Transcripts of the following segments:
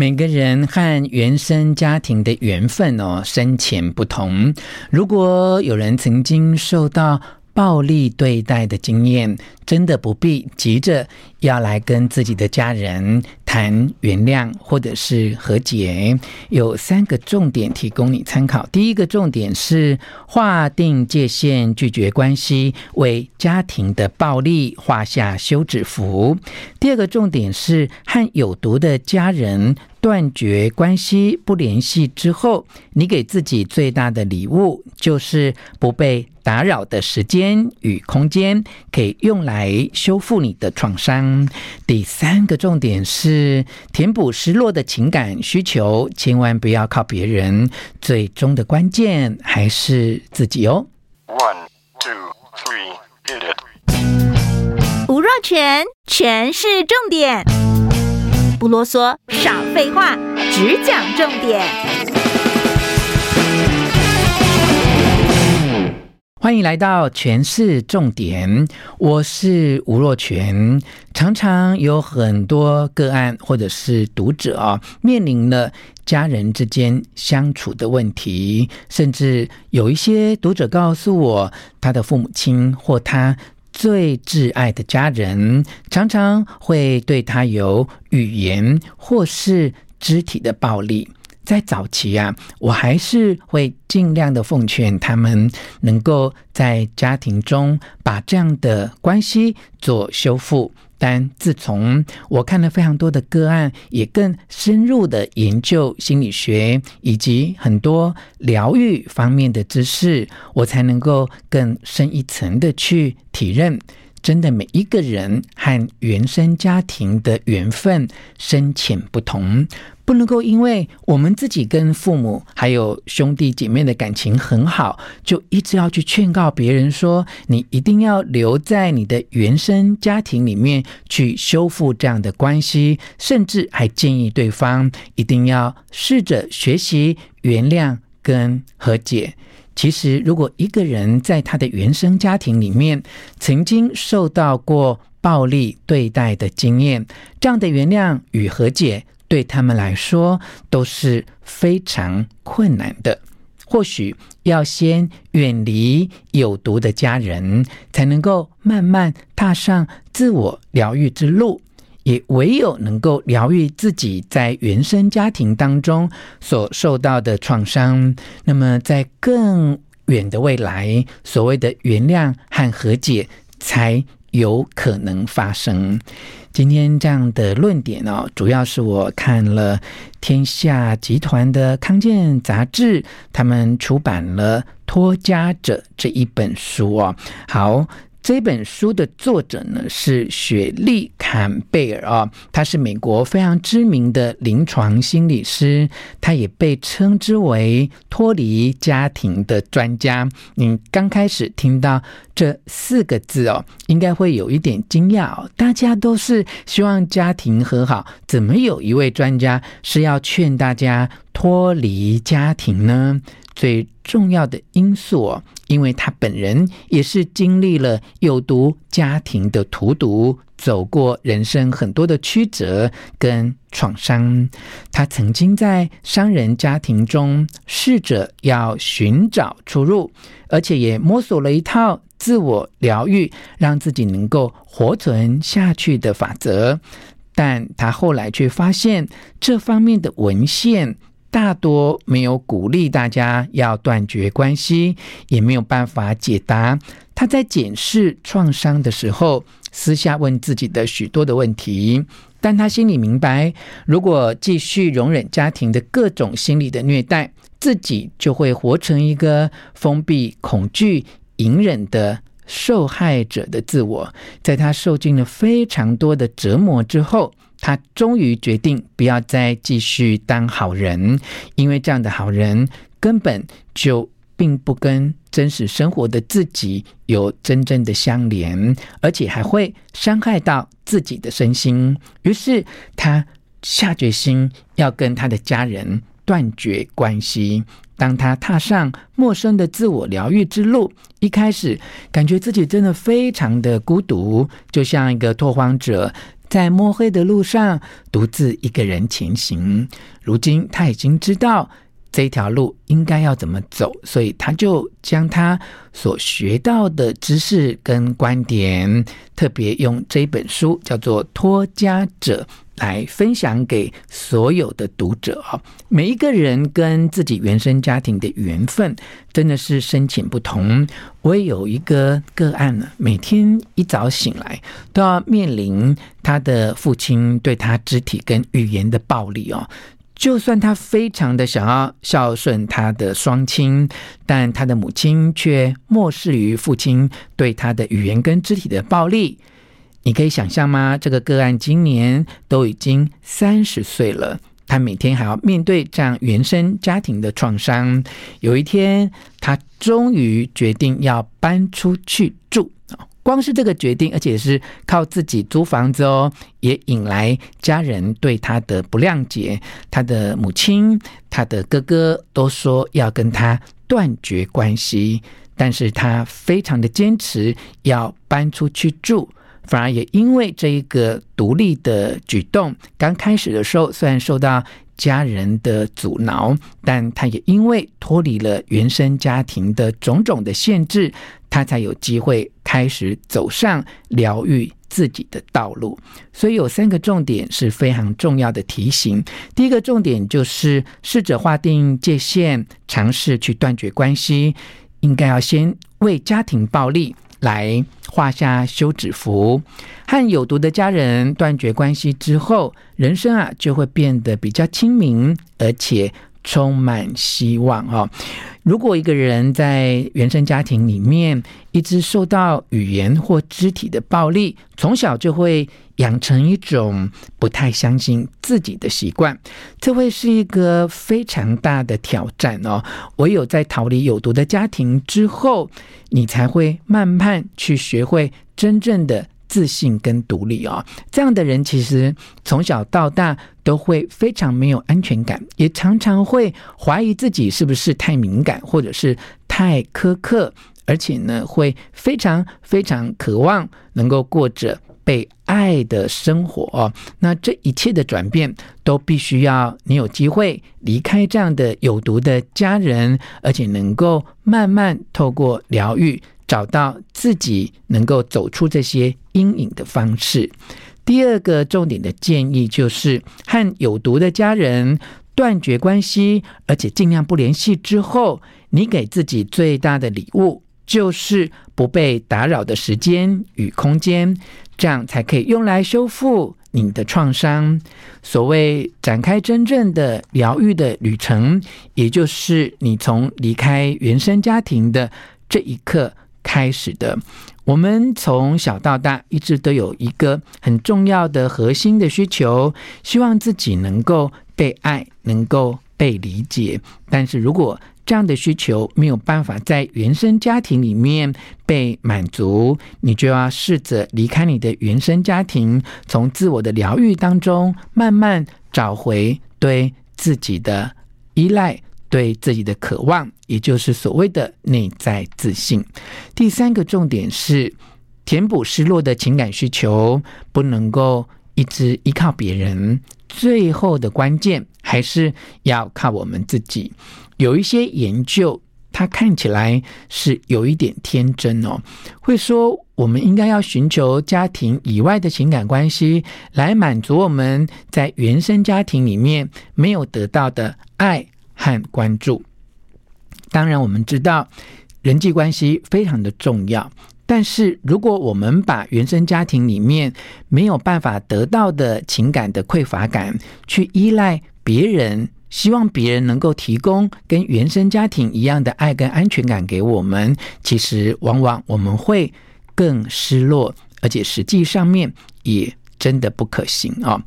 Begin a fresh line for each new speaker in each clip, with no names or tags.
每个人和原生家庭的缘分哦，深浅不同。如果有人曾经受到暴力对待的经验，真的不必急着要来跟自己的家人谈原谅或者是和解。有三个重点提供你参考。第一个重点是划定界限，拒绝关系，为家庭的暴力画下休止符。第二个重点是和有毒的家人断绝关系，不联系之后，你给自己最大的礼物就是不被打扰的时间与空间，可以用来修复你的创伤。第三个重点是填补失落的情感需求，千万不要靠别人，最终的关键还是自己哦。One, two, three, hit
it. 吴若全，全是重点，不啰嗦，少废话，只讲重点。
欢迎来到全市重点，我是吴若全。常常有很多个案或者是读者啊，面临了家人之间相处的问题，甚至有一些读者告诉我，他的父母亲或他最挚爱的家人，常常会对他有语言或是肢体的暴力。在早期啊，我还是会尽量的奉劝他们，能够在家庭中把这样的关系做修复。但自从我看了非常多的个案，也更深入的研究心理学以及很多疗愈方面的知识，我才能够更深一层的去体认。真的，每一个人和原生家庭的缘分深浅不同，不能够因为我们自己跟父母还有兄弟姐妹的感情很好，就一直要去劝告别人说，你一定要留在你的原生家庭里面去修复这样的关系，甚至还建议对方一定要试着学习原谅跟和解。其实，如果一个人在他的原生家庭里面曾经受到过暴力对待的经验，这样的原谅与和解对他们来说都是非常困难的。或许要先远离有毒的家人，才能够慢慢踏上自我疗愈之路。也唯有能够疗愈自己在原生家庭当中所受到的创伤，那么在更远的未来，所谓的原谅和和解才有可能发生。今天这样的论点哦，主要是我看了天下集团的康健杂志，他们出版了《脱家者》这一本书哦。好。这本书的作者呢是雪莉坎贝尔啊，他是美国非常知名的临床心理师，他也被称之为脱离家庭的专家。你刚开始听到这四个字哦，应该会有一点惊讶哦。大家都是希望家庭和好，怎么有一位专家是要劝大家脱离家庭呢？最重要的因素，因为他本人也是经历了有毒家庭的荼毒，走过人生很多的曲折跟创伤。他曾经在商人家庭中试着要寻找出路，而且也摸索了一套自我疗愈，让自己能够活存下去的法则。但他后来却发现这方面的文献。大多没有鼓励大家要断绝关系，也没有办法解答他在检视创伤的时候，私下问自己的许多的问题。但他心里明白，如果继续容忍家庭的各种心理的虐待，自己就会活成一个封闭、恐惧、隐忍的受害者的自我。在他受尽了非常多的折磨之后，他终于决定不要再继续当好人，因为这样的好人根本就并不跟真实生活的自己有真正的相连，而且还会伤害到自己的身心。于是他下决心要跟他的家人断绝关系。当他踏上陌生的自我疗愈之路，一开始感觉自己真的非常的孤独，就像一个拓荒者。在摸黑的路上独自一个人前行。如今他已经知道这条路应该要怎么走，所以他就将他所学到的知识跟观点，特别用这本书叫做《脱家者》。来分享给所有的读者啊！每一个人跟自己原生家庭的缘分真的是深浅不同。我也有一个个案呢，每天一早醒来都要面临他的父亲对他肢体跟语言的暴力哦。就算他非常的想要孝顺他的双亲，但他的母亲却漠视于父亲对他的语言跟肢体的暴力。你可以想象吗？这个个案今年都已经三十岁了，他每天还要面对这样原生家庭的创伤。有一天，他终于决定要搬出去住。光是这个决定，而且是靠自己租房子哦，也引来家人对他的不谅解。他的母亲、他的哥哥都说要跟他断绝关系，但是他非常的坚持要搬出去住。反而也因为这一个独立的举动，刚开始的时候虽然受到家人的阻挠，但他也因为脱离了原生家庭的种种的限制，他才有机会开始走上疗愈自己的道路。所以有三个重点是非常重要的提醒。第一个重点就是试着划定界限，尝试去断绝关系，应该要先为家庭暴力。来画下休止符，和有毒的家人断绝关系之后，人生啊就会变得比较清明，而且充满希望哦。如果一个人在原生家庭里面一直受到语言或肢体的暴力，从小就会养成一种不太相信自己的习惯，这会是一个非常大的挑战哦。唯有在逃离有毒的家庭之后，你才会慢慢去学会真正的。自信跟独立哦，这样的人其实从小到大都会非常没有安全感，也常常会怀疑自己是不是太敏感或者是太苛刻，而且呢，会非常非常渴望能够过着被爱的生活。那这一切的转变都必须要你有机会离开这样的有毒的家人，而且能够慢慢透过疗愈。找到自己能够走出这些阴影的方式。第二个重点的建议就是和有毒的家人断绝关系，而且尽量不联系之后，你给自己最大的礼物就是不被打扰的时间与空间，这样才可以用来修复你的创伤。所谓展开真正的疗愈的旅程，也就是你从离开原生家庭的这一刻。开始的，我们从小到大一直都有一个很重要的核心的需求，希望自己能够被爱，能够被理解。但是如果这样的需求没有办法在原生家庭里面被满足，你就要试着离开你的原生家庭，从自我的疗愈当中慢慢找回对自己的依赖。对自己的渴望，也就是所谓的内在自信。第三个重点是填补失落的情感需求，不能够一直依靠别人。最后的关键还是要靠我们自己。有一些研究，它看起来是有一点天真哦，会说我们应该要寻求家庭以外的情感关系，来满足我们在原生家庭里面没有得到的爱。和关注，当然我们知道人际关系非常的重要，但是如果我们把原生家庭里面没有办法得到的情感的匮乏感，去依赖别人，希望别人能够提供跟原生家庭一样的爱跟安全感给我们，其实往往我们会更失落，而且实际上面也真的不可行啊。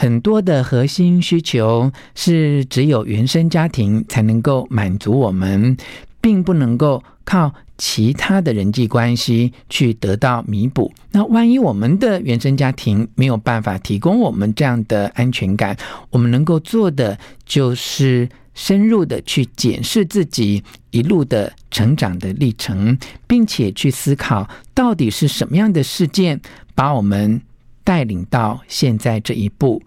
很多的核心需求是只有原生家庭才能够满足我们，并不能够靠其他的人际关系去得到弥补。那万一我们的原生家庭没有办法提供我们这样的安全感，我们能够做的就是深入的去检视自己一路的成长的历程，并且去思考到底是什么样的事件把我们带领到现在这一步。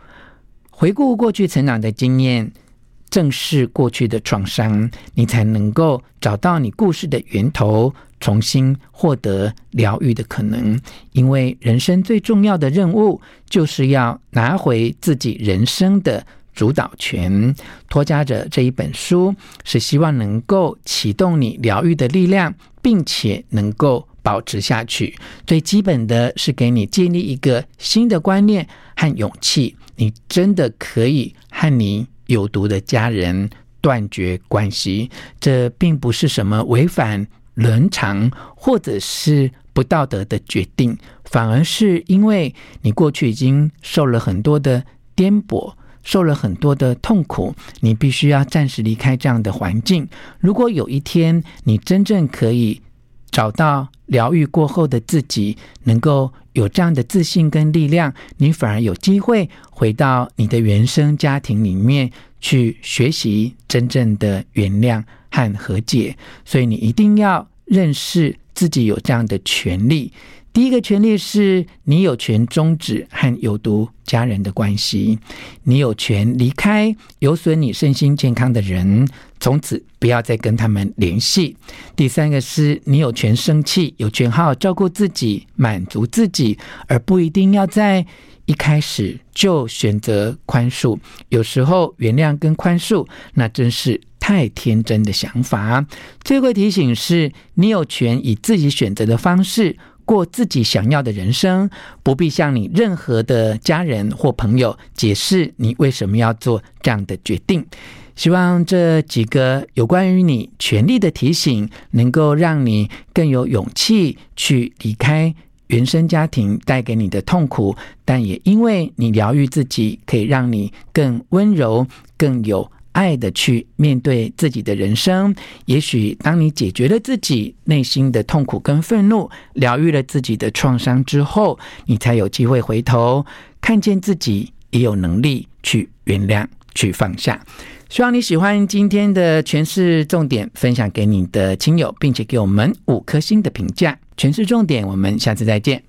回顾过去成长的经验，正视过去的创伤，你才能够找到你故事的源头，重新获得疗愈的可能。因为人生最重要的任务，就是要拿回自己人生的主导权。托家者这一本书，是希望能够启动你疗愈的力量，并且能够保持下去。最基本的是给你建立一个新的观念和勇气，你真的可以和你。有毒的家人断绝关系，这并不是什么违反伦常或者是不道德的决定，反而是因为你过去已经受了很多的颠簸，受了很多的痛苦，你必须要暂时离开这样的环境。如果有一天你真正可以找到疗愈过后的自己，能够有这样的自信跟力量，你反而有机会回到你的原生家庭里面去学习真正的原谅和和解。所以你一定要认识自己有这样的权利。第一个权利是你有权终止和有毒家人的关系，你有权离开有损你身心健康的人，从此不要再跟他们联系。第三个是你有权生气，有权好好照顾自己，满足自己，而不一定要在一开始就选择宽恕。有时候原谅跟宽恕，那真是太天真的想法。最后提醒是，你有权以自己选择的方式。过自己想要的人生，不必向你任何的家人或朋友解释你为什么要做这样的决定。希望这几个有关于你权利的提醒，能够让你更有勇气去离开原生家庭带给你的痛苦，但也因为你疗愈自己，可以让你更温柔、更有。爱的去面对自己的人生，也许当你解决了自己内心的痛苦跟愤怒，疗愈了自己的创伤之后，你才有机会回头看见自己也有能力去原谅、去放下。希望你喜欢今天的诠释重点，分享给你的亲友，并且给我们五颗星的评价。诠释重点，我们下次再见。